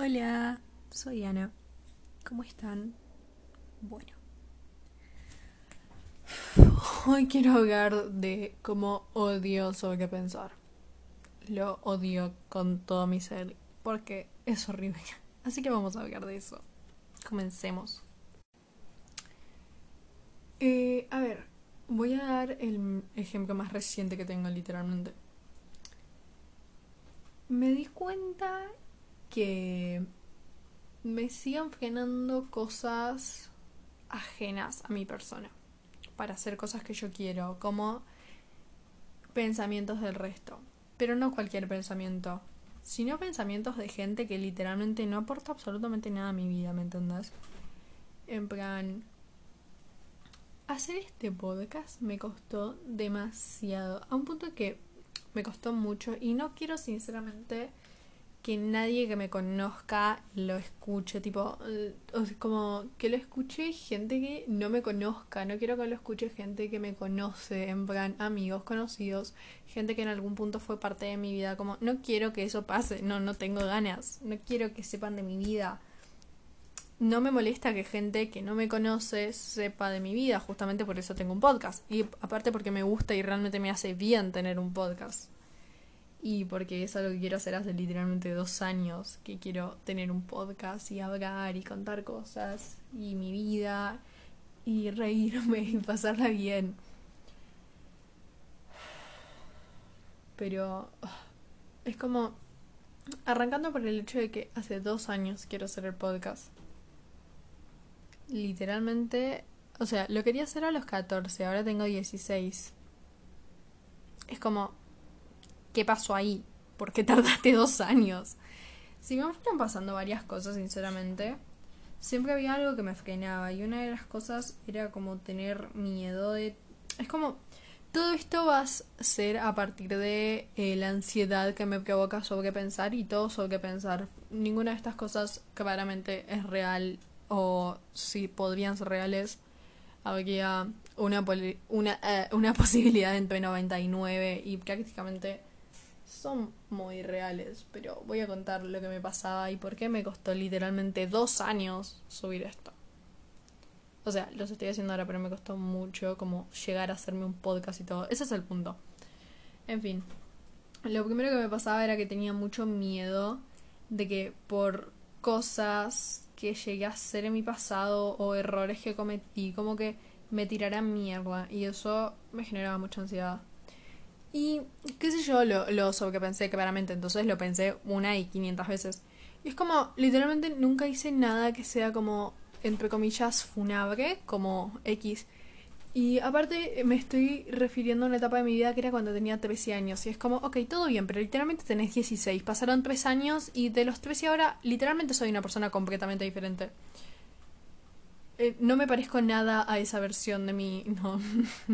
Hola, soy Ana. ¿Cómo están? Bueno. Hoy quiero hablar de cómo odio sobre qué pensar. Lo odio con todo mi ser porque es horrible. Así que vamos a hablar de eso. Comencemos. Eh, a ver, voy a dar el ejemplo más reciente que tengo literalmente. Me di cuenta que me sigan frenando cosas ajenas a mi persona para hacer cosas que yo quiero, como pensamientos del resto. Pero no cualquier pensamiento, sino pensamientos de gente que literalmente no aporta absolutamente nada a mi vida, ¿me entendés? En plan, hacer este podcast me costó demasiado, a un punto que me costó mucho y no quiero sinceramente que nadie que me conozca lo escuche, tipo, eh, como que lo escuche gente que no me conozca, no quiero que lo escuche gente que me conoce, en plan amigos, conocidos, gente que en algún punto fue parte de mi vida, como no quiero que eso pase, no, no tengo ganas, no quiero que sepan de mi vida. No me molesta que gente que no me conoce sepa de mi vida, justamente por eso tengo un podcast. Y aparte porque me gusta y realmente me hace bien tener un podcast y porque es algo que quiero hacer hace literalmente dos años, que quiero tener un podcast y hablar y contar cosas y mi vida y reírme y pasarla bien. Pero es como arrancando por el hecho de que hace dos años quiero hacer el podcast. Literalmente, o sea, lo quería hacer a los 14, ahora tengo 16. Es como, ¿qué pasó ahí? ¿Por qué tardaste dos años? Si me fueron pasando varias cosas, sinceramente, siempre había algo que me frenaba y una de las cosas era como tener miedo de... Es como... Todo esto va a ser a partir de eh, la ansiedad que me provoca sobre pensar y todo sobre qué pensar. Ninguna de estas cosas claramente es real o si podrían ser reales habría una, una, eh, una posibilidad entre 99 y prácticamente son muy reales, pero voy a contar lo que me pasaba y por qué me costó literalmente dos años subir esto. O sea, los estoy haciendo ahora, pero me costó mucho como llegar a hacerme un podcast y todo. Ese es el punto. En fin, lo primero que me pasaba era que tenía mucho miedo de que por cosas que llegué a hacer en mi pasado o errores que cometí, como que me tiraran mierda y eso me generaba mucha ansiedad. Y qué sé yo, lo, lo pensé claramente, entonces lo pensé una y quinientas veces. Y es como, literalmente nunca hice nada que sea como, entre comillas, funabre, como X. Y aparte me estoy refiriendo a una etapa de mi vida que era cuando tenía 13 años. Y es como, ok, todo bien, pero literalmente tenés 16. Pasaron 3 años y de los 13 ahora literalmente soy una persona completamente diferente. Eh, no me parezco nada a esa versión de mí, no.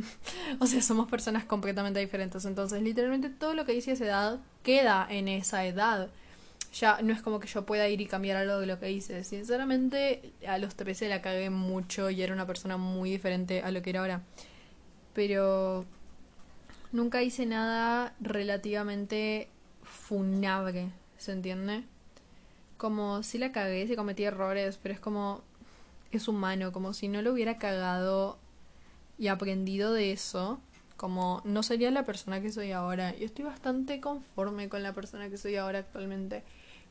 o sea, somos personas completamente diferentes. Entonces, literalmente todo lo que hice a esa edad queda en esa edad. Ya no es como que yo pueda ir y cambiar algo de lo que hice. Sinceramente, a los 13 la cagué mucho y era una persona muy diferente a lo que era ahora. Pero nunca hice nada relativamente funable, ¿se entiende? Como si la cagué, si cometí errores, pero es como es humano, como si no lo hubiera cagado y aprendido de eso, como no sería la persona que soy ahora. Y estoy bastante conforme con la persona que soy ahora actualmente.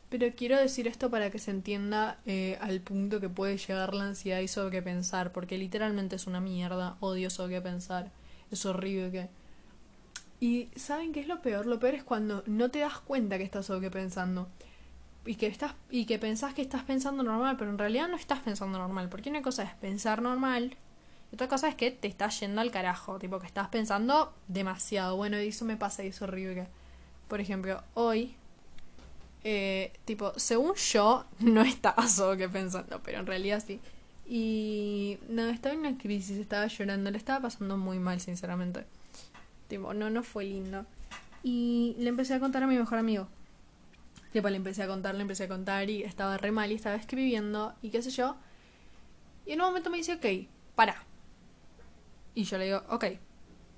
Pero quiero decir esto para que se entienda eh, al punto que puede llegar la ansiedad y sobre qué pensar, porque literalmente es una mierda, odio sobre qué pensar, es horrible. Y ¿saben qué es lo peor? Lo peor es cuando no te das cuenta que estás sobre qué pensando y que estás y que pensás que estás pensando normal, pero en realidad no estás pensando normal, porque una cosa es pensar normal y otra cosa es que te estás yendo al carajo, tipo que estás pensando demasiado. Bueno, y eso me pasa y es horrible. Por ejemplo, hoy eh, tipo, según yo no estaba solo que pensando, pero en realidad sí. Y no, estaba en una crisis, estaba llorando, le estaba pasando muy mal, sinceramente. Tipo, no, no fue lindo. Y le empecé a contar a mi mejor amigo. Tipo, le empecé a contar, le empecé a contar y estaba re mal y estaba escribiendo y qué sé yo. Y en un momento me dice, ok, para. Y yo le digo, ok,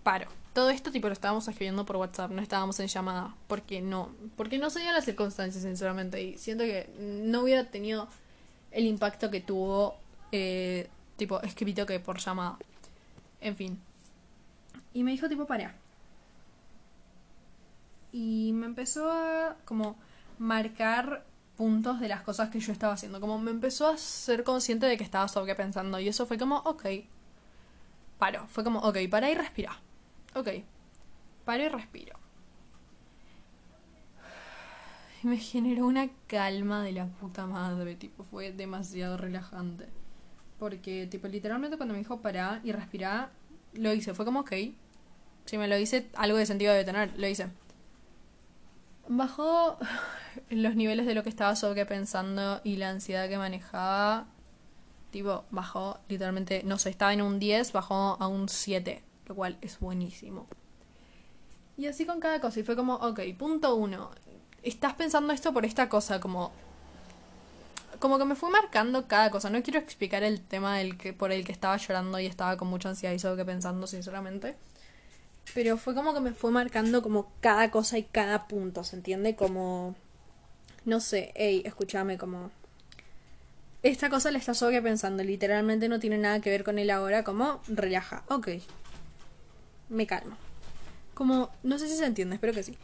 paro. todo esto tipo lo estábamos escribiendo por WhatsApp, no estábamos en llamada, porque no, porque no se dio las circunstancias, sinceramente, y siento que no hubiera tenido el impacto que tuvo, eh, tipo, escrito que por llamada. En fin. Y me dijo tipo, para. Y me empezó a como marcar puntos de las cosas que yo estaba haciendo. Como me empezó a ser consciente de que estaba sobrepensando. Y eso fue como, ok. Paro. Fue como, ok, para y respira. Ok. Paro y respiro. Y me generó una calma de la puta madre. Tipo, fue demasiado relajante. Porque, tipo, literalmente cuando me dijo para y respira, lo hice. Fue como, ok. Si me lo hice, algo de sentido debe tener. Lo hice. Bajó los niveles de lo que estaba sobrepensando y la ansiedad que manejaba. Tipo, bajó literalmente, no sé, estaba en un 10, bajó a un 7, lo cual es buenísimo. Y así con cada cosa, y fue como, ok, punto uno, estás pensando esto por esta cosa, como... Como que me fue marcando cada cosa. No quiero explicar el tema del que, por el que estaba llorando y estaba con mucha ansiedad y sobrepensando, sinceramente. Pero fue como que me fue marcando como cada cosa y cada punto, ¿se entiende? Como, no sé, hey, escúchame, como... Esta cosa le está pensando literalmente no tiene nada que ver con él ahora, como relaja, ok. Me calmo. Como, no sé si se entiende, espero que sí.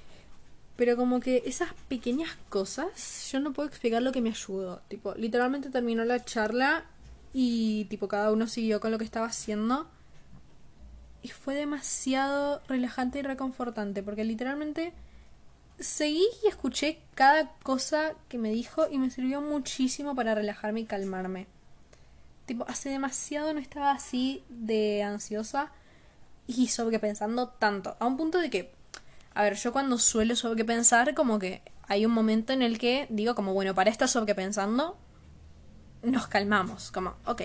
Pero como que esas pequeñas cosas, yo no puedo explicar lo que me ayudó. Tipo, literalmente terminó la charla y tipo cada uno siguió con lo que estaba haciendo y fue demasiado relajante y reconfortante porque literalmente seguí y escuché cada cosa que me dijo y me sirvió muchísimo para relajarme y calmarme. Tipo, hace demasiado no estaba así de ansiosa y sobrepensando tanto. A un punto de que, a ver, yo cuando suelo sobrepensar, como que hay un momento en el que digo, como, bueno, para estar sobrepensando, nos calmamos. Como, ok,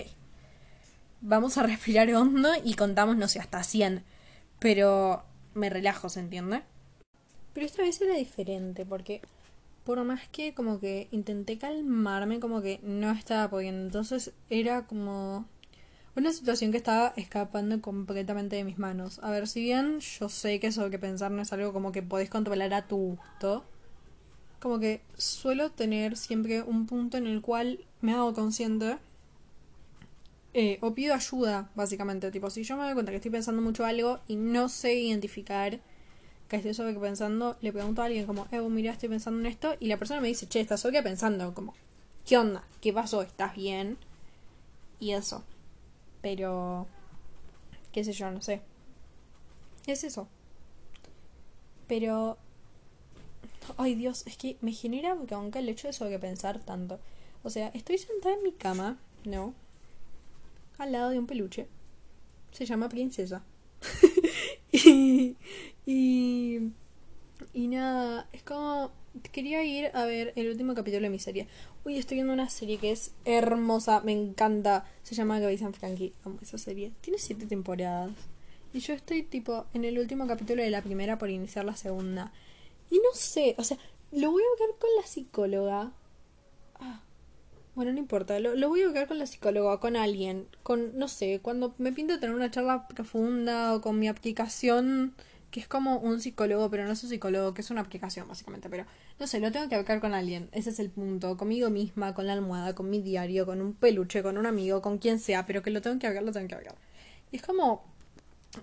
vamos a respirar hondo y contamos, no sé, hasta 100. Pero me relajo, ¿se entiende? Pero esta vez era diferente porque por más que como que intenté calmarme, como que no estaba pudiendo. Entonces era como una situación que estaba escapando completamente de mis manos. A ver, si bien yo sé que eso que pensar no es algo como que podés controlar a tu gusto, como que suelo tener siempre un punto en el cual me hago consciente eh, o pido ayuda, básicamente. Tipo, si yo me doy cuenta que estoy pensando mucho algo y no sé identificar que estoy sobre pensando, le pregunto a alguien como, eh, mira, estoy pensando en esto, y la persona me dice, che, estás sobre pensando, como, ¿qué onda? ¿Qué pasó? ¿Estás bien? Y eso. Pero, qué sé yo, no sé. Es eso. Pero, ay Dios, es que me genera aunque el hecho de sobrepensar tanto. O sea, estoy sentada en mi cama, ¿no? Al lado de un peluche. Se llama Princesa. y, y, y nada, es como... Quería ir a ver el último capítulo de mi serie. Uy, estoy viendo una serie que es hermosa, me encanta. Se llama Gaby San Frankie. Amo esa serie. Tiene siete temporadas. Y yo estoy tipo en el último capítulo de la primera por iniciar la segunda. Y no sé, o sea, lo voy a ver con la psicóloga. Bueno, no importa, lo, voy a buscar con la psicóloga, con alguien, con, no sé, cuando me pinto tener una charla profunda o con mi aplicación, que es como un psicólogo, pero no es un psicólogo, que es una aplicación básicamente, pero no sé, lo tengo que hablar con alguien, ese es el punto, conmigo misma, con la almohada, con mi diario, con un peluche, con un amigo, con quien sea, pero que lo tengo que hablar, lo tengo que hablar. Y es como,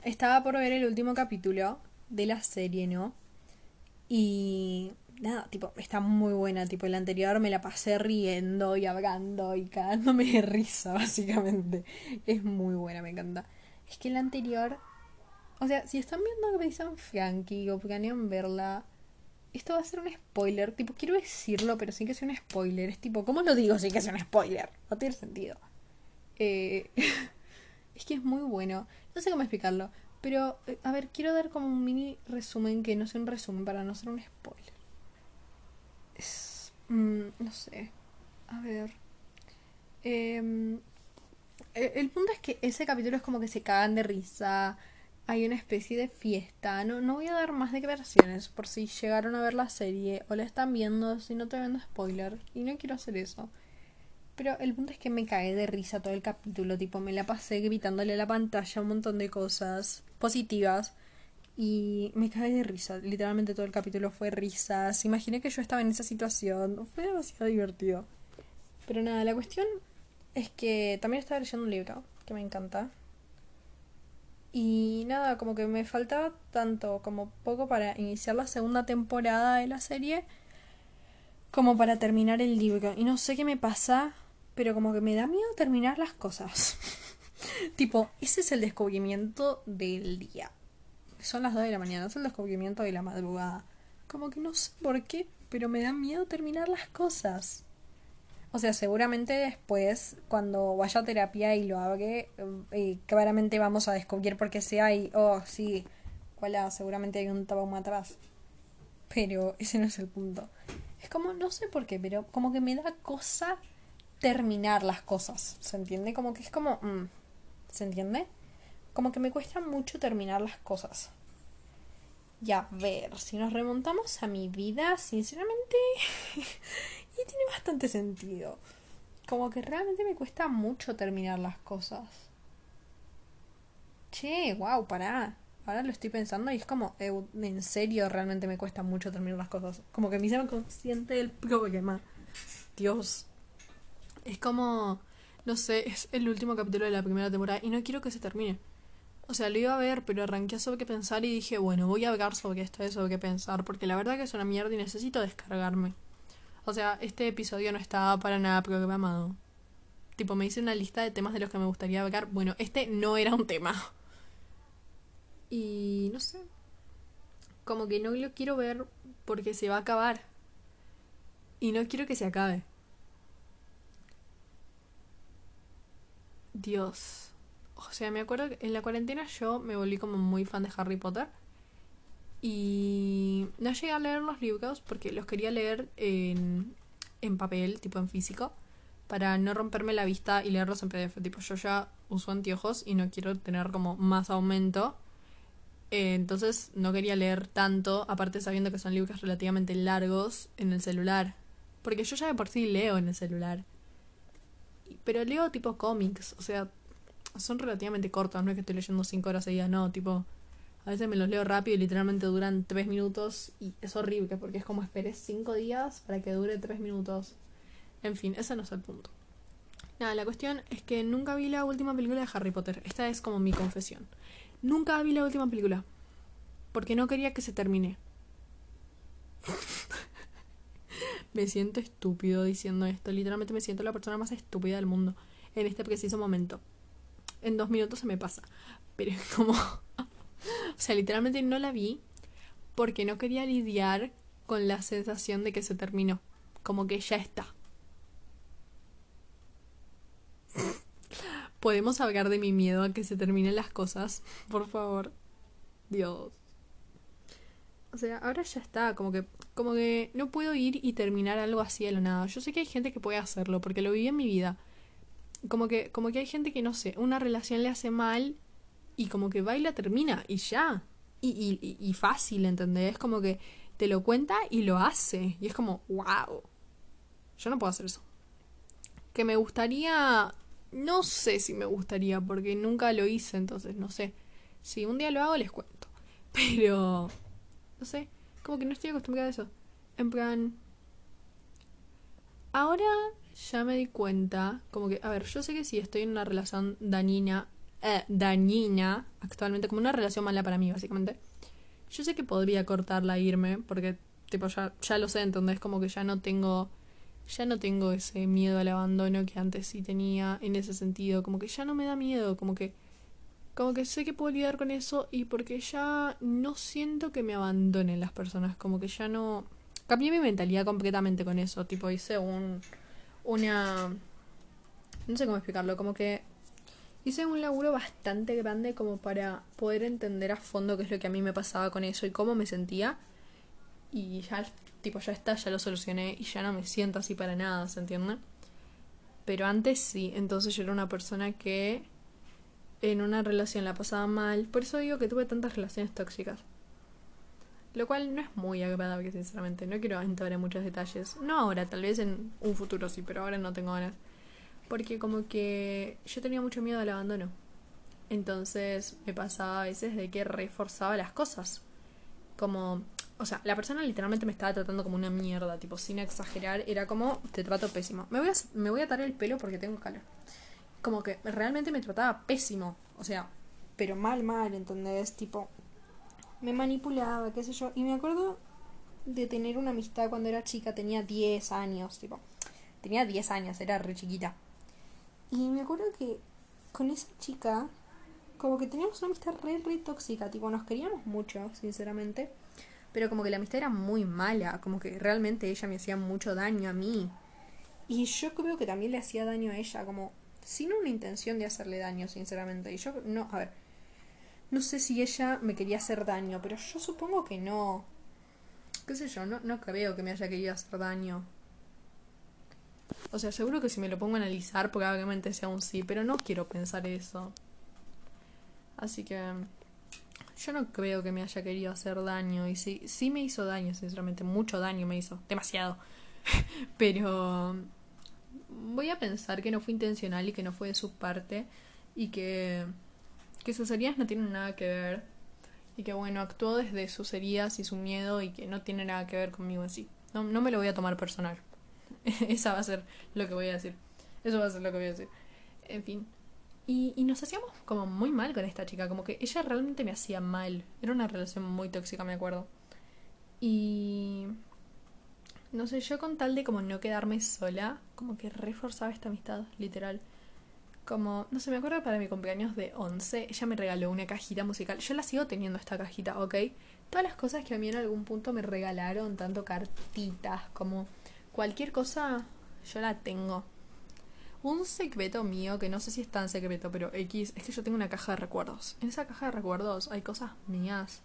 estaba por ver el último capítulo de la serie, ¿no? Y nada, tipo, está muy buena. Tipo, el anterior me la pasé riendo y hablando y cagándome de risa, básicamente. Es muy buena, me encanta. Es que el anterior. O sea, si están viendo Grace and Frankie o planean verla, esto va a ser un spoiler. Tipo, quiero decirlo, pero sin que sea un spoiler. Es tipo, ¿cómo lo digo sin que sea un spoiler? No tiene sentido. Eh, es que es muy bueno. No sé cómo explicarlo. Pero, eh, a ver, quiero dar como un mini resumen que no sea un resumen para no ser un spoiler. Es, mm, no sé. A ver. Em, e, el, punto es que ese capítulo es como que se cagan de risa. Hay una especie de fiesta. No, no voy a dar más declaraciones por si llegaron a ver la serie o la están viendo, si no te vendo spoiler. Y no quiero hacer eso. Pero el punto es que me cae de risa todo el capítulo. Tipo, me la pasé gritándole a la pantalla un montón de cosas positivas. Y me caí de risa. Literalmente todo el capítulo fue risas. Imaginé que yo estaba en esa situación. Fue demasiado divertido. Pero nada, la cuestión es que también estaba leyendo un libro que me encanta. Y nada, como que me faltaba tanto como poco para iniciar la segunda temporada de la serie como para terminar el libro. Y no sé qué me pasa, pero como que me da miedo terminar las cosas. tipo, ese es el descubrimiento del día. Son las 2 de la mañana, es el descubrimiento de la madrugada. Como que no sé por qué, pero me da miedo terminar las cosas. O sea, seguramente después, cuando vaya a terapia y lo haga, eh, claramente vamos a descubrir por qué sea y, oh, sí, hola, seguramente hay un trauma atrás. Pero ese no es el punto. Es como, no sé por qué, pero como que me da cosa terminar las cosas. ¿Se entiende? Como que es como, mm, ¿se entiende? Como que me cuesta mucho terminar las cosas. Y a ver, si nos remontamos a mi vida, sinceramente, y tiene bastante sentido. Como que realmente me cuesta mucho terminar las cosas. Che, wow, pará. Ahora lo estoy pensando y es como, en serio, realmente me cuesta mucho terminar las cosas. Como que me hicieron consciente del problema. Dios. Es como, no sé, es el último capítulo de la primera temporada y no quiero que se termine. O sea, lo iba a ver, pero arranqué sobre qué pensar y dije, bueno, voy a hablar sobre esto de sobre qué pensar, porque la verdad que es una mierda y necesito descargarme. O sea, este episodio no estaba para nada programado. Tipo, me hice una lista de temas de los que me gustaría hablar. Bueno, este no era un tema. Y no sé. Como que no lo quiero ver porque se va a acabar. Y no quiero que se acabe. Dios. O sea, me acuerdo que en la cuarentena yo me volví como muy fan de Harry Potter. Y no llegué a leer los libros porque los quería leer en, en papel, tipo en físico, para no romperme la vista y leerlos en PDF. Tipo, yo ya uso anteojos y no quiero tener como más aumento. Eh, entonces no quería leer tanto, aparte sabiendo que son libros relativamente largos en el celular. Porque yo ya de por sí leo en el celular. Pero leo tipo cómics, o sea, son relativamente cortos, no es que estoy leyendo cinco horas seguidas, no, tipo, a veces me los leo rápido y literalmente duran tres minutos y es horrible porque es como esperé cinco días para que dure tres minutos. En fin, ese no es el punto. Nada, la cuestión es que nunca vi la última película de Harry Potter. Esta es como mi confesión. Nunca vi la última película. Porque no quería que se termine. me siento estúpido diciendo esto. Literalmente me siento la persona más estúpida del mundo en este preciso momento en dos minutos se me pasa. Pero es como... o sea, literalmente no la vi porque no quería lidiar con la sensación de que se terminó. Como que ya está. ¿Podemos hablar de mi miedo a que se terminen las cosas? Por favor. Dios. O sea, ahora ya está, como que, como que no puedo ir y terminar algo así de lo nada. Yo sé que hay gente que puede hacerlo, porque lo viví en mi vida como que, como que hay gente que, no sé, una relación le hace mal y como que va y la termina y ya. Y, y, y fácil, ¿entendés? Como que te lo cuenta y lo hace. Y es como, wow. Yo no puedo hacer eso. Que me gustaría... No sé si me gustaría porque nunca lo hice, entonces no sé. Si un día lo hago, les cuento. Pero... No sé. Como que no estoy acostumbrada a eso. En plan... Ahora ya me di cuenta, como que, a ver, yo sé que si estoy en una relación dañina, eh, dañina, actualmente, como una relación mala para mí, básicamente, yo sé que podría cortarla e irme, porque, tipo, ya, ya lo sé, entonces como que ya no tengo, ya no tengo ese miedo al abandono que antes sí tenía en ese sentido, como que ya no me da miedo, como que, como que sé que puedo lidiar con eso y porque ya no siento que me abandonen las personas, como que ya no... Cambié mi mentalidad completamente con eso, tipo hice un una... No sé cómo explicarlo, como que hice un laburo bastante grande como para poder entender a fondo qué es lo que a mí me pasaba con eso y cómo me sentía. Y ya, tipo, ya está, ya lo solucioné y ya no me siento así para nada, ¿se entiende? Pero antes sí, entonces yo era una persona que en una relación la pasaba mal. Por eso digo que tuve tantas relaciones tóxicas. Lo cual no es muy agradable, sinceramente. No quiero entrar en muchos detalles. No ahora, tal vez en un futuro sí, pero ahora no tengo ganas. Porque como que yo tenía mucho miedo al abandono. Entonces me pasaba a veces de que reforzaba las cosas. Como, o sea, la persona literalmente me estaba tratando como una mierda, tipo, sin exagerar, era como, te trato pésimo. Me voy a, me voy a atar el pelo porque tengo calor. Como que realmente me trataba pésimo, o sea, pero mal, mal, ¿entendés? Tipo, me manipulaba, qué sé yo. Y me acuerdo de tener una amistad cuando era chica, tenía 10 años, tipo, tenía 10 años, era re chiquita. Y me acuerdo que con esa chica, como que teníamos una amistad re, re tóxica, tipo, nos queríamos mucho, sinceramente, pero como que la amistad era muy mala, como que realmente ella me hacía mucho daño a mí. Y yo creo que también le hacía daño a ella, como sin una intención de hacerle daño, sinceramente. Y yo, no, a ver, no sé si ella me quería hacer daño, pero yo supongo que no. ¿Qué sé yo? No, no creo que me haya querido hacer daño. O sea, seguro que si me lo pongo a analizar, probablemente sea un sí, pero no quiero pensar eso. Así que yo no creo que me haya querido hacer daño. Y sí, sí me hizo daño, sinceramente. Mucho daño me hizo. Demasiado. pero voy a pensar que no fue intencional y que no fue de su parte. Y que, que sus heridas no tienen nada que ver. Y que bueno, actuó desde sus heridas y su miedo y que no tiene nada que ver conmigo en sí. No, no me lo voy a tomar personal. Esa va a ser lo que voy a decir. Eso va a ser lo que voy a decir. En fin. Y, y nos hacíamos como muy mal con esta chica. Como que ella realmente me hacía mal. Era una relación muy tóxica, me acuerdo. Y... No sé, yo con tal de como no quedarme sola, como que reforzaba esta amistad, literal. Como, no sé, me acuerdo para mi cumpleaños de 11, ella me regaló una cajita musical. Yo la sigo teniendo esta cajita, ¿ok? Todas las cosas que a mí en algún punto me regalaron, tanto cartitas como Cualquier cosa yo la tengo. Un secreto mío, que no sé si es tan secreto, pero X, es que yo tengo una caja de recuerdos. En esa caja de recuerdos hay cosas mías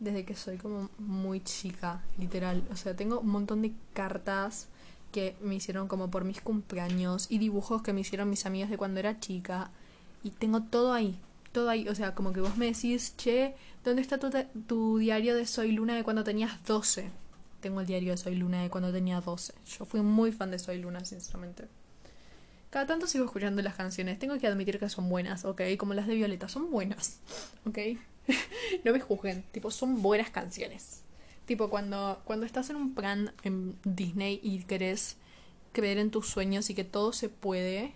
desde que soy como muy chica, literal. O sea, tengo un montón de cartas que me hicieron como por mis cumpleaños y dibujos que me hicieron mis amigas de cuando era chica. Y tengo todo ahí, todo ahí. O sea, como que vos me decís, che, ¿dónde está tu, tu diario de Soy Luna de cuando tenías 12? tengo el diario de Soy Luna de cuando tenía 12. Yo fui muy fan de Soy Luna, sinceramente. Cada tanto sigo escuchando las canciones. Tengo que admitir que son buenas, ¿ok? Como las de Violeta, son buenas, ¿ok? no me juzguen, tipo, son buenas canciones. Tipo, cuando, cuando estás en un plan en Disney y querés creer en tus sueños y que todo se puede,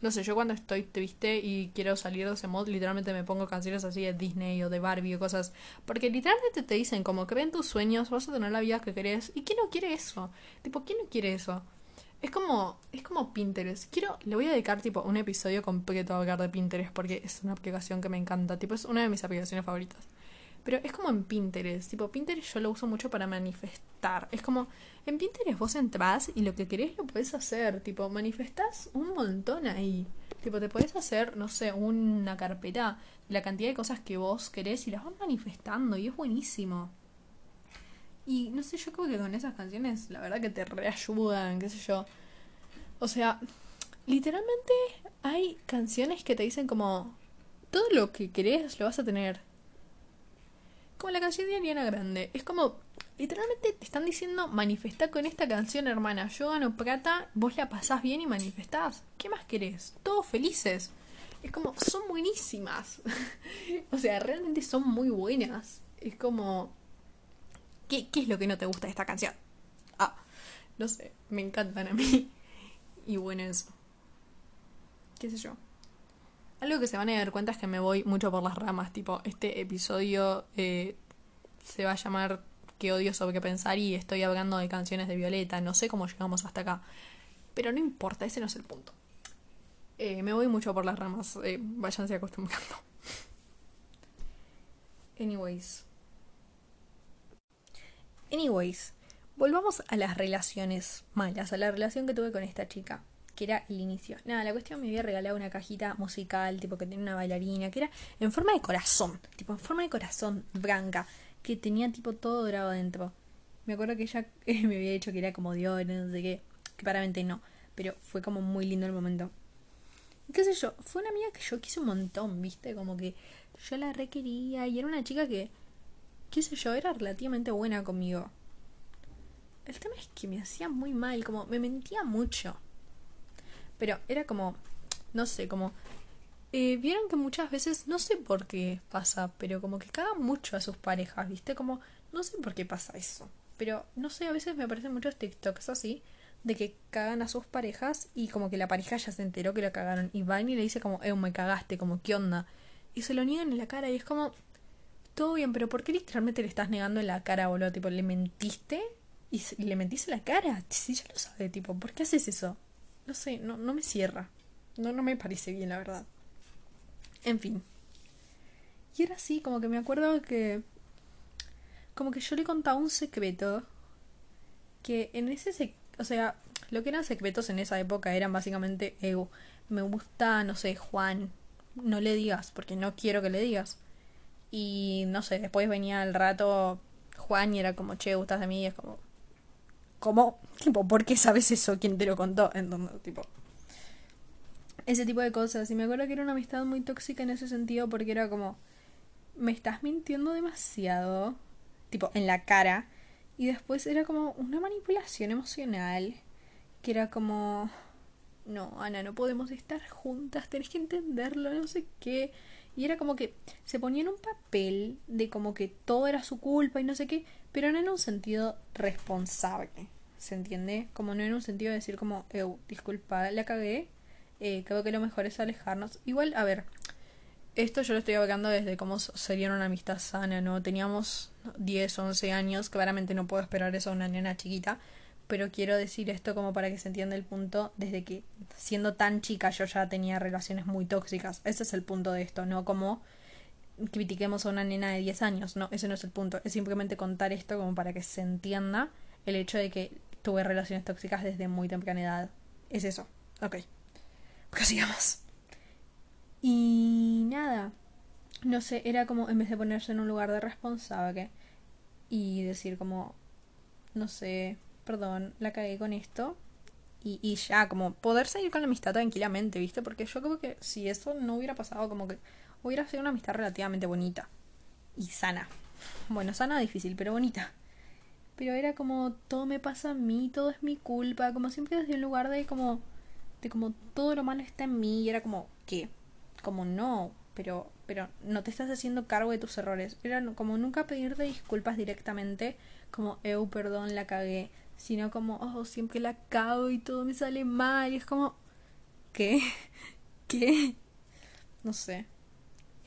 no sé, yo cuando estoy triste y quiero salir de ese mod, literalmente me pongo canciones así de Disney o de Barbie o cosas. Porque literalmente te dicen como que ven tus sueños, vas a tener la vida que querés. ¿Y quién no quiere eso? Tipo, ¿quién no quiere eso? Es como, es como Pinterest. Quiero, le voy a dedicar tipo un episodio completo a hablar de Pinterest porque es una aplicación que me encanta. Tipo, es una de mis aplicaciones favoritas. Pero es como en Pinterest. Tipo, Pinterest yo lo uso mucho para manifestar. Es como, en Pinterest vos entras y lo que querés lo puedes hacer. Tipo, manifestás un montón ahí. Tipo, te podés hacer, no sé, una carpeta de la cantidad de cosas que vos querés y las vas manifestando. Y es buenísimo. Y no sé, yo creo que con esas canciones, la verdad que te reayudan, qué sé yo. O sea, literalmente hay canciones que te dicen como, todo lo que querés lo vas a tener como la canción de Ariana Grande. Es como, literalmente te están diciendo, manifestá con esta canción, hermana. Yo gano plata, vos la pasás bien y manifestás. ¿Qué más querés? Todos felices. Es como, son buenísimas. o sea, realmente son muy buenas. Es como, ¿qué, ¿qué es lo que no te gusta de esta canción? Ah, no sé, me encantan a mí. Y bueno, eso. ¿Qué sé yo? Algo que se van a dar cuenta es que me voy mucho por las ramas, tipo, este episodio eh, se va a llamar ¿Qué odio sobre qué pensar? y estoy hablando de canciones de Violeta, no sé cómo llegamos hasta acá, pero no importa, ese no es el punto. Eh, me voy mucho por las ramas, eh, váyanse acostumbrando. Anyways. Anyways, volvamos a las relaciones malas, a la relación que tuve con esta chica que era el inicio. Nada, la cuestión me había regalado una cajita musical, tipo que tenía una bailarina, que era en forma de corazón, tipo en forma de corazón blanca, que tenía tipo todo dorado adentro. Me acuerdo que ella me había dicho que era como Dios, no sé qué, que claramente no, pero fue como muy lindo el momento. ¿Qué sé yo? Fue una amiga que yo quise un montón, ¿viste? Como que yo la requería y era una chica que, qué sé yo, era relativamente buena conmigo. El tema es que me hacía muy mal, como me mentía mucho. Pero era como, no sé, como eh, vieron que muchas veces, no sé por qué pasa, pero como que cagan mucho a sus parejas, ¿viste? Como, no sé por qué pasa eso. Pero, no sé, a veces me aparecen muchos TikToks así, de que cagan a sus parejas y como que la pareja ya se enteró que la cagaron. Y va y le dice como, eh, me cagaste, como, ¿qué onda? Y se lo niegan en la cara y es como, todo bien, pero ¿por qué literalmente le estás negando en la cara, boludo? Tipo, ¿le mentiste? Y le mentiste en la cara. Si ya lo sabe, tipo, ¿por qué haces eso? No sé, no, no me cierra. No, no me parece bien, la verdad. En fin. Y era así, como que me acuerdo que. Como que yo le contaba un secreto. Que en ese. o sea, lo que eran secretos en esa época eran básicamente. ego me gusta, no sé, Juan. No le digas, porque no quiero que le digas. Y no sé, después venía el rato Juan y era como, che, gustas de mí. Es como. ¿Cómo? Tipo, ¿por qué sabes eso? ¿Quién te lo contó? Entonces, tipo ese tipo de cosas. Y me acuerdo que era una amistad muy tóxica en ese sentido porque era como, me estás mintiendo demasiado, tipo, en la cara. Y después era como una manipulación emocional, que era como, no, Ana, no podemos estar juntas, tenés que entenderlo, no sé qué. Y era como que se ponía en un papel de como que todo era su culpa y no sé qué, pero no en un sentido responsable, ¿se entiende? Como no en un sentido de decir como, disculpa, la cagué, eh, creo que lo mejor es alejarnos. Igual, a ver, esto yo lo estoy hablando desde cómo sería una amistad sana, ¿no? Teníamos 10, 11 años, claramente no puedo esperar eso a una nena chiquita, pero quiero decir esto como para que se entienda el punto, desde que siendo tan chica yo ya tenía relaciones muy tóxicas. Ese es el punto de esto, no como critiquemos a una nena de 10 años, no, ese no es el punto, es simplemente contar esto como para que se entienda el hecho de que tuve relaciones tóxicas desde muy temprana edad. Es eso, ok sigamos. Y nada, no sé, era como en vez de ponerse en un lugar de responsable y decir como, no sé, perdón, la cagué con esto. Y, y ya, como poder seguir con la amistad tranquilamente, ¿viste? Porque yo creo que si eso no hubiera pasado, como que hubiera sido una amistad relativamente bonita y sana. Bueno, sana difícil, pero bonita. Pero era como, todo me pasa a mí, todo es mi culpa, como siempre desde un lugar de como de como todo lo malo está en mí y era como, ¿qué? Como no, pero, pero no te estás haciendo cargo de tus errores. Era como nunca pedirte disculpas directamente, como, eu, perdón, la cagué, sino como, oh, siempre la cago y todo me sale mal. Y es como, ¿qué? ¿Qué? No sé.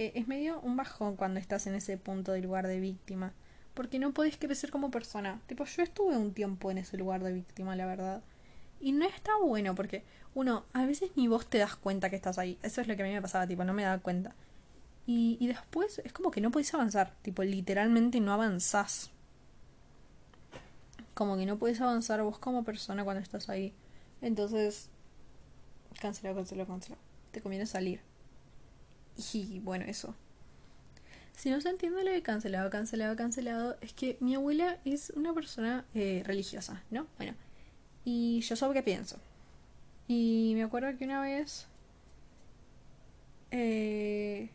Es medio un bajón cuando estás en ese punto del lugar de víctima. Porque no podés crecer como persona. Tipo, yo estuve un tiempo en ese lugar de víctima, la verdad. Y no está bueno porque uno, a veces ni vos te das cuenta que estás ahí. Eso es lo que a mí me pasaba, tipo, no me daba cuenta. Y, y después es como que no podés avanzar, tipo, literalmente no avanzás. Como que no puedes avanzar vos como persona cuando estás ahí. Entonces, cancelado, cancelado, cancelado. Te conviene salir. Y bueno, eso. Si no se entiende lo de cancelado, cancelado, cancelado, es que mi abuela es una persona eh, religiosa, ¿no? Bueno, y yo sobre qué pienso. Y me acuerdo que una vez, eh,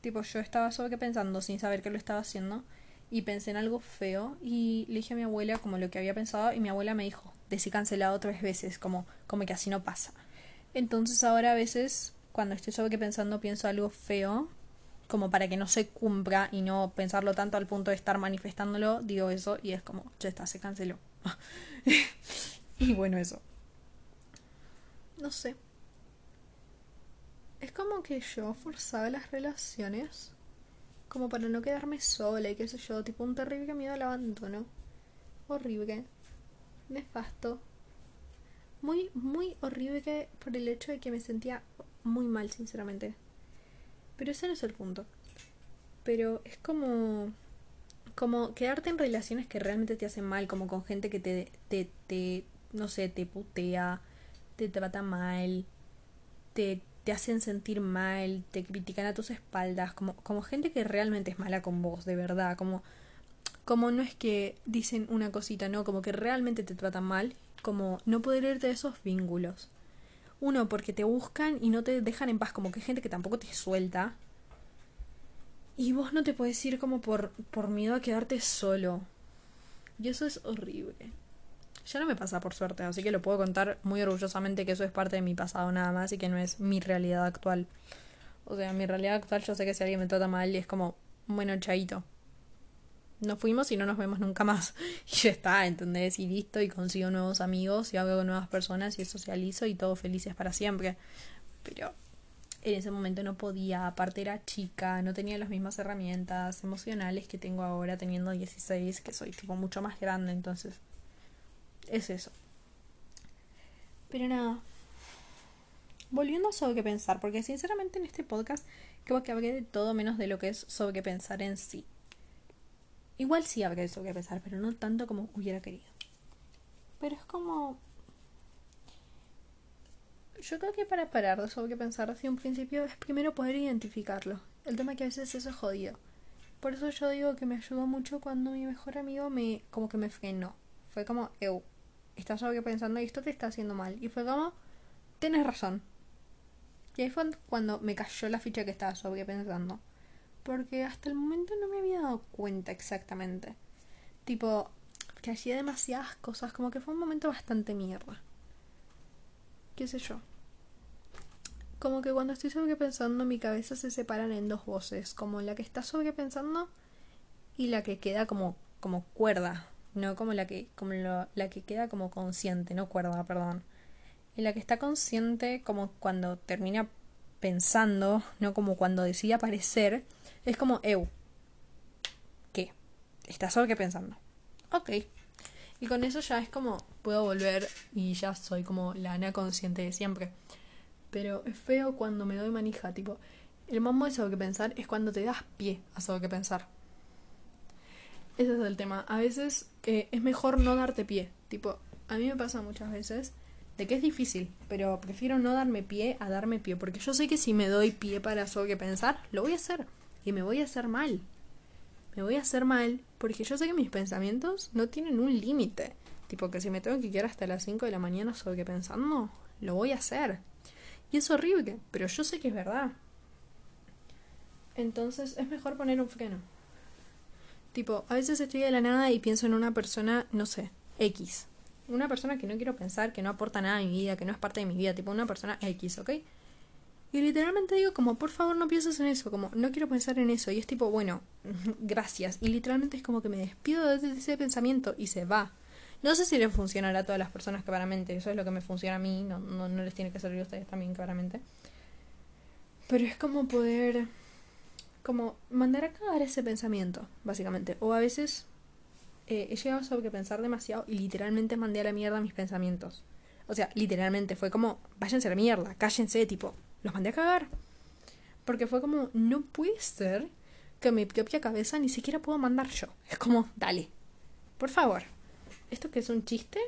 tipo, yo estaba solo que pensando sin saber que lo estaba haciendo y pensé en algo feo y le dije a mi abuela como lo que había pensado y mi abuela me dijo, decí cancelado tres veces, como, como que así no pasa. Entonces ahora a veces cuando estoy solo que pensando pienso algo feo como para que no se cumpla y no pensarlo tanto al punto de estar manifestándolo, digo eso y es como, ya está, se canceló. y bueno, eso no sé. Es como que yo forzaba las relaciones como para no quedarme sola y qué sé yo, tipo un terrible miedo al abandono. Horrible. Nefasto. Muy, muy horrible por el hecho de que me sentía muy mal, sinceramente. Pero ese no es el punto. Pero es como. Como quedarte en relaciones que realmente te hacen mal, como con gente que te, te, te no sé, te putea, te trata mal, te, te hacen sentir mal, te critican a tus espaldas, como, como gente que realmente es mala con vos, de verdad, como, como no es que dicen una cosita, no, como que realmente te tratan mal, como no poder irte de esos vínculos. Uno, porque te buscan y no te dejan en paz, como que hay gente que tampoco te suelta. Y vos no te puedes ir como por, por miedo a quedarte solo. Y eso es horrible. Ya no me pasa por suerte, así que lo puedo contar muy orgullosamente que eso es parte de mi pasado nada más y que no es mi realidad actual. O sea, mi realidad actual yo sé que si alguien me trata mal y es como, bueno, chaito. Nos fuimos y no nos vemos nunca más. Y ya está, ¿entendés? Y listo, y consigo nuevos amigos y hago nuevas personas y socializo y todo felices para siempre. Pero en ese momento no podía, aparte era chica, no tenía las mismas herramientas emocionales que tengo ahora teniendo 16, que soy tipo mucho más grande, entonces es eso. Pero nada, volviendo a sobre qué pensar, porque sinceramente en este podcast creo que hablé de todo menos de lo que es sobre qué pensar en sí. Igual sí hablé de sobre qué pensar, pero no tanto como hubiera querido. Pero es como yo creo que para parar de sobre qué pensar hacia un principio es primero poder identificarlo. El tema que a veces eso es jodido. Por eso yo digo que me ayudó mucho cuando mi mejor amigo me como que me frenó. Fue como, eu, estás sobre pensando y esto te está haciendo mal. Y fue como, tienes razón. Y ahí fue cuando me cayó la ficha que estaba sobrepensando. Porque hasta el momento no me había dado cuenta exactamente. Tipo, que hacía demasiadas cosas, como que fue un momento bastante mierda qué sé yo. Como que cuando estoy sobrepensando mi cabeza se separan en dos voces, como la que está sobrepensando y la que queda como, como cuerda, no como la que, como la que queda como consciente, no cuerda, perdón. Y la que está consciente como cuando termina pensando, no como cuando decide aparecer, es como, eu, ¿qué? Estás sobrepensando. Ok, y con eso ya es como puedo volver y ya soy como la Ana consciente de siempre. Pero es feo cuando me doy manija, tipo, el mambo de qué pensar es cuando te das pie a saber qué pensar. Ese es el tema. A veces eh, es mejor no darte pie. Tipo, a mí me pasa muchas veces de que es difícil, pero prefiero no darme pie a darme pie, porque yo sé que si me doy pie para saber qué pensar, lo voy a hacer y me voy a hacer mal me voy a hacer mal porque yo sé que mis pensamientos no tienen un límite. Tipo que si me tengo que quedar hasta las 5 de la mañana sobre qué pensando, lo voy a hacer. Y es horrible, pero yo sé que es verdad. Entonces es mejor poner un freno. Tipo, a veces estoy de la nada y pienso en una persona, no sé, X. Una persona que no quiero pensar, que no aporta nada a mi vida, que no es parte de mi vida, tipo una persona X, ¿ok? Y literalmente digo como, por favor no pienses en eso, como, no quiero pensar en eso. Y es tipo, bueno, gracias. Y literalmente es como que me despido de ese pensamiento y se va. No sé si le funcionará a todas las personas claramente, eso es lo que me funciona a mí, no, no, no les tiene que servir a ustedes también claramente. Pero es como poder, como mandar a cagar ese pensamiento, básicamente. O a veces eh, he llegado a pensar demasiado y literalmente mandé a la mierda mis pensamientos. O sea, literalmente fue como, váyanse a la mierda, cállense, tipo, los mandé a cagar. Porque fue como, no puede ser que mi propia cabeza ni siquiera puedo mandar yo. Es como, dale, por favor. ¿Esto que es un chiste?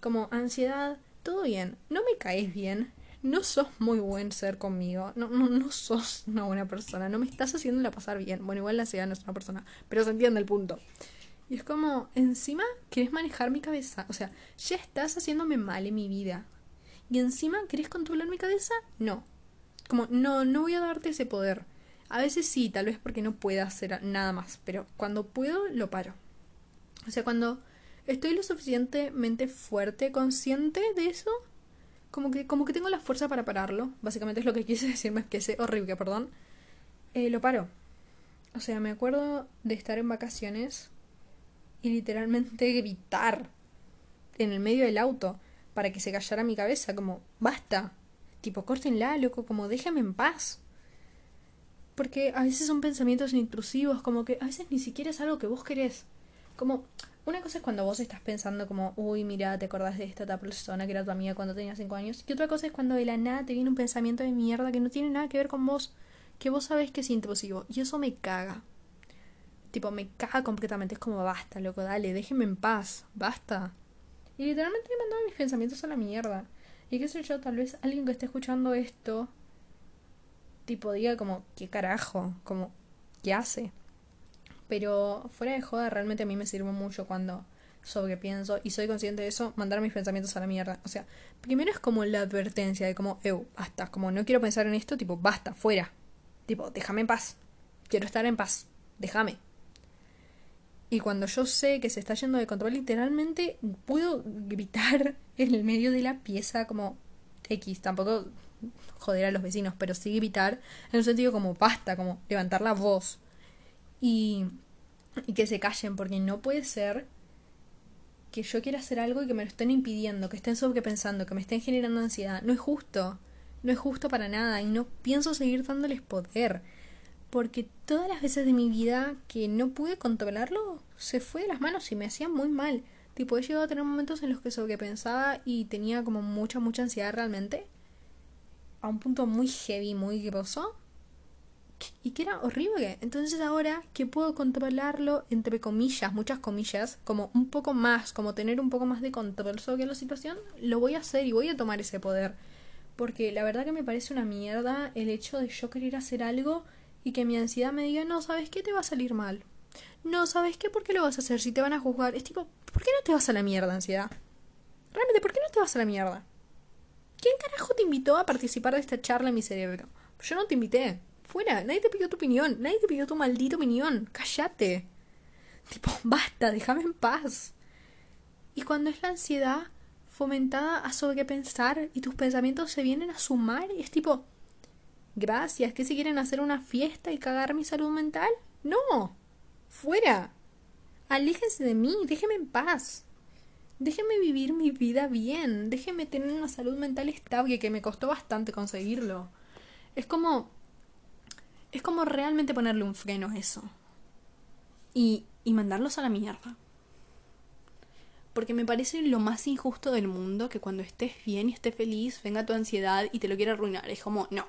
Como ansiedad, todo bien, no me caes bien, no sos muy buen ser conmigo, no, no, no sos una buena persona, no me estás haciéndola pasar bien. Bueno, igual la ansiedad no es una persona, pero se entiende el punto. Y es como, encima querés manejar mi cabeza, o sea, ya estás haciéndome mal en mi vida. Y encima querés controlar mi cabeza, no. Como, no, no voy a darte ese poder. A veces sí, tal vez porque no pueda hacer nada más, pero cuando puedo, lo paro. O sea, cuando estoy lo suficientemente fuerte, consciente de eso, como que, como que tengo la fuerza para pararlo. Básicamente es lo que quise decirme, que es horrible, perdón. Eh, lo paro. O sea, me acuerdo de estar en vacaciones y literalmente gritar en el medio del auto para que se callara mi cabeza, como, basta, Tipo, córtenla, loco, como déjame en paz. Porque a veces son pensamientos intrusivos, como que a veces ni siquiera es algo que vos querés. Como, una cosa es cuando vos estás pensando como, uy, mira, te acordás de esta persona que era tu amiga cuando tenías 5 años. Y otra cosa es cuando de la nada te viene un pensamiento de mierda que no tiene nada que ver con vos, que vos sabés que es intrusivo. Y eso me caga. Tipo, me caga completamente. Es como, basta, loco, dale, déjeme en paz, basta. Y literalmente me mandaba mis pensamientos a la mierda. Y qué sé yo, tal vez alguien que esté escuchando esto, tipo, diga como, ¿qué carajo? Como, ¿qué hace? Pero fuera de joda, realmente a mí me sirve mucho cuando sobrepienso y soy consciente de eso, mandar mis pensamientos a la mierda. O sea, primero es como la advertencia de como, eu, basta, como no quiero pensar en esto, tipo, basta, fuera. Tipo, déjame en paz. Quiero estar en paz. Déjame. Y cuando yo sé que se está yendo de control, literalmente puedo gritar en el medio de la pieza como X. Tampoco joder a los vecinos, pero sí gritar en un sentido como basta, como levantar la voz. Y, y que se callen, porque no puede ser que yo quiera hacer algo y que me lo estén impidiendo, que estén sobrepensando, que me estén generando ansiedad. No es justo. No es justo para nada y no pienso seguir dándoles poder. Porque todas las veces de mi vida que no pude controlarlo, se fue de las manos y me hacía muy mal. Tipo, he llegado a tener momentos en los que sobrepensaba y tenía como mucha, mucha ansiedad realmente. A un punto muy heavy, muy grosso y que era horrible. Entonces ahora que puedo controlarlo, entre comillas, muchas comillas, como un poco más, como tener un poco más de control sobre la situación, lo voy a hacer y voy a tomar ese poder. Porque la verdad que me parece una mierda el hecho de yo querer hacer algo y que mi ansiedad me diga, no, ¿sabes qué? Te va a salir mal. No, ¿sabes qué? ¿Por qué lo vas a hacer si te van a juzgar? Es tipo, ¿por qué no te vas a la mierda, ansiedad? Realmente, ¿por qué no te vas a la mierda? ¿Quién carajo te invitó a participar de esta charla en mi cerebro? Yo no te invité. Fuera, nadie te pidió tu opinión, nadie te pidió tu maldita opinión, cállate. Tipo, basta, déjame en paz. Y cuando es la ansiedad fomentada a sobrepensar y tus pensamientos se vienen a sumar es tipo, gracias, ¿qué si quieren hacer una fiesta y cagar mi salud mental? No, fuera. Aléjense de mí, déjenme en paz. Déjenme vivir mi vida bien, déjenme tener una salud mental estable que me costó bastante conseguirlo. Es como es como realmente ponerle un freno a eso. Y, y mandarlos a la mierda. Porque me parece lo más injusto del mundo que cuando estés bien y estés feliz, venga tu ansiedad y te lo quiera arruinar. Es como, no.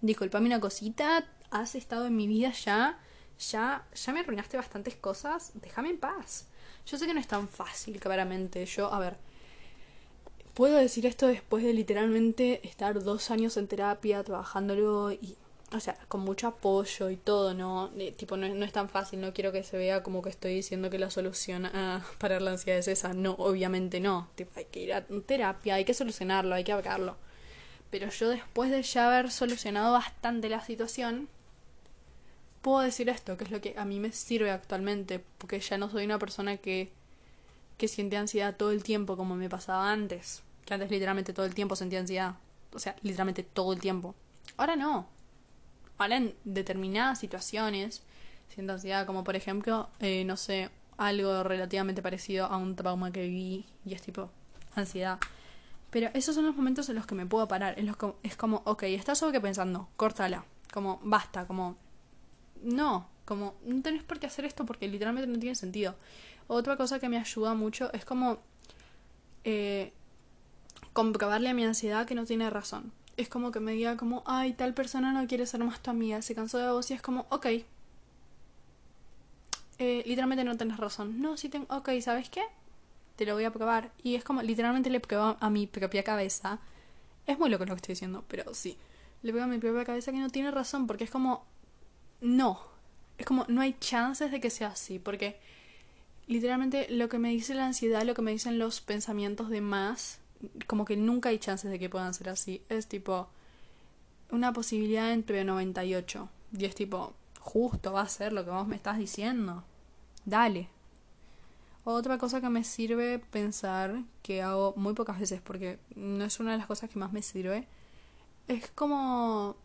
Disculpame una cosita, has estado en mi vida ya, ya, ya me arruinaste bastantes cosas, déjame en paz. Yo sé que no es tan fácil, claramente. Yo, a ver, puedo decir esto después de literalmente estar dos años en terapia, trabajándolo y o sea, con mucho apoyo y todo, ¿no? tipo, no, no, es tan fácil, no quiero que se vea como que estoy diciendo que la solución a parar la ansiedad es esa. No, obviamente no. Tipo, hay que ir a terapia, hay que solucionarlo, hay que hablarlo. Pero yo después de ya haber solucionado bastante la situación, puedo decir esto, que es lo que a mí me sirve actualmente, porque ya no soy una persona que, que siente ansiedad todo el tiempo como me pasaba antes. Que antes literalmente todo el tiempo sentía ansiedad. O sea, literalmente todo el tiempo. Ahora no ahora en determinadas situaciones siento ansiedad, como por ejemplo, eh, no sé, algo relativamente parecido a un trauma que viví y es tipo ansiedad. Pero esos son los momentos en los que me puedo parar. En los que es como, ok, estás pensando, córtala. Como, basta, como, no, como, no tenés por qué hacer esto porque literalmente no tiene sentido. Otra cosa que me ayuda mucho es como eh, comprobarle a mi ansiedad que no tiene razón es como que me diga como, ay, tal persona no quiere ser más tu amiga, se cansó de vos y es como, ok. Eh, literalmente no tenés razón. No, sí tengo, ok, ¿sabes qué? Te lo voy a probar. Y es como, literalmente le pruebo a mi propia cabeza. Es muy loco lo que estoy diciendo, pero sí. Le pruebo a mi propia cabeza que no tiene razón, porque es como, no. Es como, no hay chances de que sea así, porque literalmente lo que me dice la ansiedad, lo que me dicen los pensamientos de más, como que nunca hay chances de que puedan ser así. Es tipo una posibilidad entre 98. Y es tipo, justo va a ser lo que vos me estás diciendo. Dale. Otra cosa que me sirve pensar, que hago muy pocas veces porque no es una de las cosas que más me sirve, es como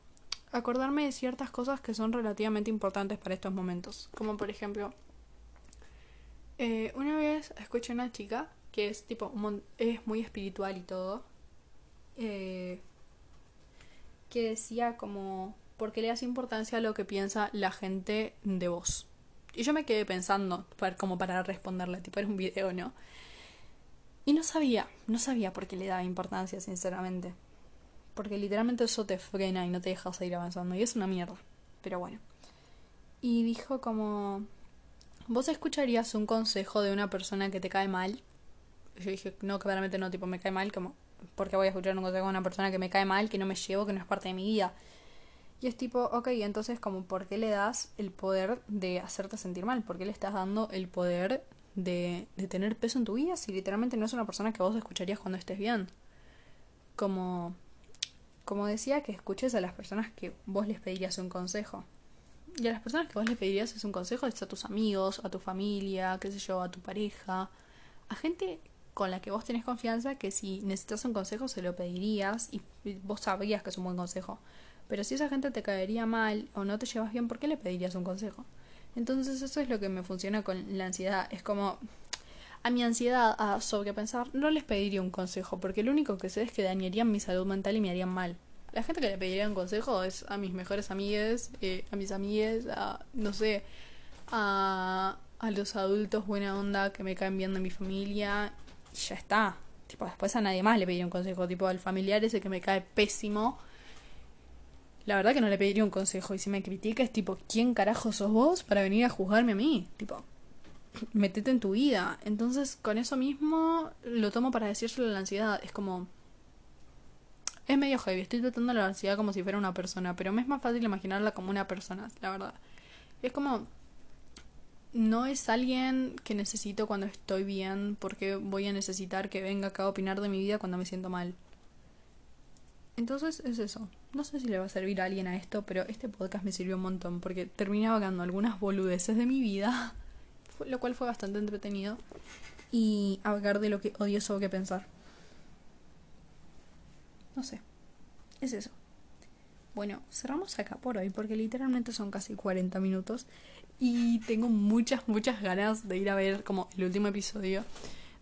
acordarme de ciertas cosas que son relativamente importantes para estos momentos. Como por ejemplo, eh, una vez escuché a una chica que es tipo, es muy espiritual y todo, eh, que decía como, ¿por qué le das importancia a lo que piensa la gente de vos? Y yo me quedé pensando, como para responderle, tipo, era un video, ¿no? Y no sabía, no sabía por qué le daba importancia, sinceramente. Porque literalmente eso te frena y no te deja seguir avanzando. Y es una mierda. Pero bueno. Y dijo como... ¿Vos escucharías un consejo de una persona que te cae mal? yo dije, no, claramente no, tipo, me cae mal, como, porque voy a escuchar un consejo de una persona que me cae mal, que no me llevo, que no es parte de mi vida. Y es tipo, ok, entonces, como, ¿por qué le das el poder de hacerte sentir mal? ¿Por qué le estás dando el poder de, de tener peso en tu vida si literalmente no es una persona que vos escucharías cuando estés bien? Como, como decía, que escuches a las personas que vos les pedirías un consejo. Y a las personas que vos les pedirías es un consejo es a tus amigos, a tu familia, qué sé yo, a tu pareja, a gente con la que vos tenés confianza que si necesitas un consejo se lo pedirías y vos sabrías que es un buen consejo. Pero si esa gente te caería mal o no te llevas bien, ¿por qué le pedirías un consejo? Entonces eso es lo que me funciona con la ansiedad. Es como a mi ansiedad, a sobrepensar, no les pediría un consejo, porque lo único que sé es que dañarían mi salud mental y me harían mal. La gente que le pediría un consejo es a mis mejores amigas, eh, a mis amigas, a, no sé, a, a los adultos buena onda que me caen bien de mi familia. Y ya está. Tipo, después a nadie más le pediría un consejo. Tipo, al familiar ese que me cae pésimo. La verdad que no le pediría un consejo. Y si me critica es tipo, ¿quién carajo sos vos para venir a juzgarme a mí? Tipo, metete en tu vida. Entonces, con eso mismo lo tomo para decírselo a la ansiedad. Es como. Es medio heavy. Estoy tratando la ansiedad como si fuera una persona. Pero me es más fácil imaginarla como una persona, la verdad. Es como. No es alguien que necesito cuando estoy bien. Porque voy a necesitar que venga acá a opinar de mi vida cuando me siento mal. Entonces es eso. No sé si le va a servir a alguien a esto, pero este podcast me sirvió un montón porque terminaba hablando algunas boludeces de mi vida lo cual fue bastante entretenido. Y hablar de lo que odio sobre que pensar. No sé. Es eso. Bueno, cerramos acá por hoy porque literalmente son casi 40 minutos y tengo muchas, muchas ganas de ir a ver como el último episodio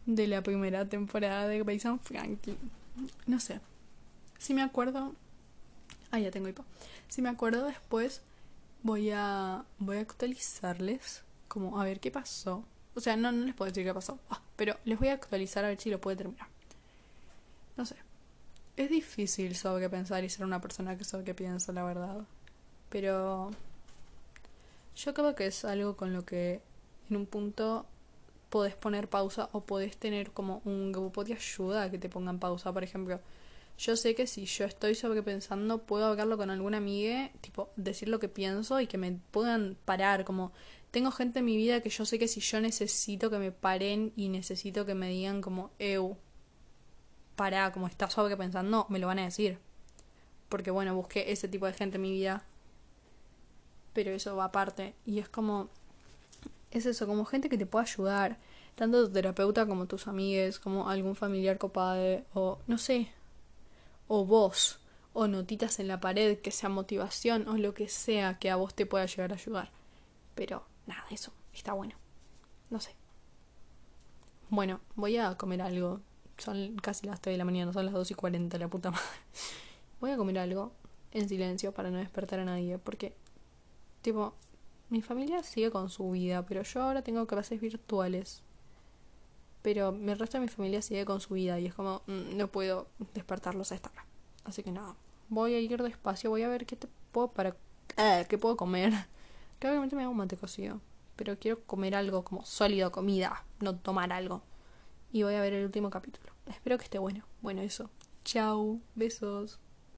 de la primera temporada de Grace Frankie. No sé. Si me acuerdo... Ah, ya tengo hipo. Si me acuerdo después voy a voy a actualizarles como a ver qué pasó. O sea, no, no les puedo decir qué pasó, ah, pero les voy a actualizar a ver si lo puede terminar. No sé. Es difícil sobre pensar y ser una persona que qué piensa, la verdad. Pero yo creo que es algo con lo que en un punto podés poner pausa o podés tener como un grupo de ayuda que te pongan pausa. Por ejemplo, yo sé que si yo estoy sobrepensando, puedo hablarlo con alguna amiga, tipo, decir lo que pienso y que me puedan parar, como tengo gente en mi vida que yo sé que si yo necesito que me paren y necesito que me digan como, eu, para, como estás sobrepensando, me lo van a decir. Porque bueno, busqué ese tipo de gente en mi vida. Pero eso va aparte. Y es como, es eso, como gente que te pueda ayudar. Tanto tu terapeuta como tus amigues, como algún familiar copade, o no sé, o vos, o notitas en la pared que sea motivación, o lo que sea que a vos te pueda llegar a ayudar. Pero nada, eso está bueno. No sé. Bueno, voy a comer algo. Son casi las 3 de la mañana, son las 2 y 40, la puta madre. Voy a comer algo en silencio para no despertar a nadie, porque, tipo, mi familia sigue con su vida, pero yo ahora tengo clases virtuales. Pero el resto de mi familia sigue con su vida y es como, mm, no puedo despertarlos a esta hora. Así que nada, voy a ir despacio, voy a ver qué te puedo para... Eh, qué puedo comer. Claramente me hago un mate cocido. Pero quiero comer algo como sólido, comida, no tomar algo. Y voy a ver el último capítulo. Espero que esté bueno. Bueno, eso. Chao. Besos.